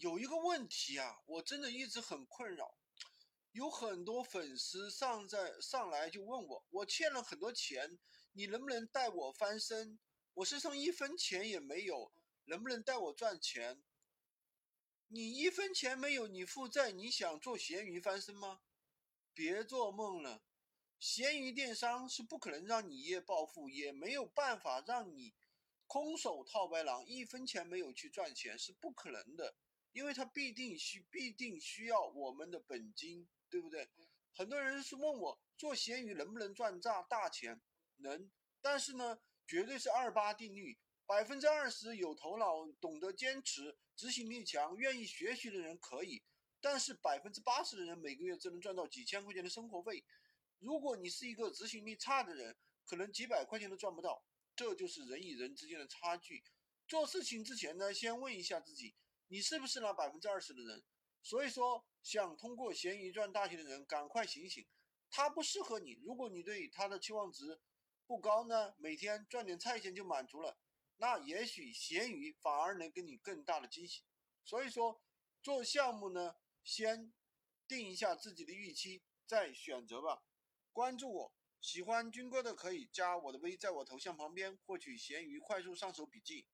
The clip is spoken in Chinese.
有一个问题啊，我真的一直很困扰。有很多粉丝上在上来就问我，我欠了很多钱，你能不能带我翻身？我身上一分钱也没有，能不能带我赚钱？你一分钱没有，你负债，你想做闲鱼翻身吗？别做梦了，闲鱼电商是不可能让你一夜暴富，也没有办法让你空手套白狼，一分钱没有去赚钱是不可能的，因为它必定需必定需要我们的本金。对不对？很多人是问我做闲鱼能不能赚大大钱？能，但是呢，绝对是二八定律，百分之二十有头脑、懂得坚持、执行力强、愿意学习的人可以，但是百分之八十的人每个月只能赚到几千块钱的生活费。如果你是一个执行力差的人，可能几百块钱都赚不到。这就是人与人之间的差距。做事情之前呢，先问一下自己，你是不是那百分之二十的人？所以说。想通过闲鱼赚大钱的人，赶快醒醒！他不适合你。如果你对他的期望值不高呢，每天赚点菜钱就满足了，那也许闲鱼反而能给你更大的惊喜。所以说，做项目呢，先定一下自己的预期，再选择吧。关注我，喜欢军哥的可以加我的微，在我头像旁边获取闲鱼快速上手笔记。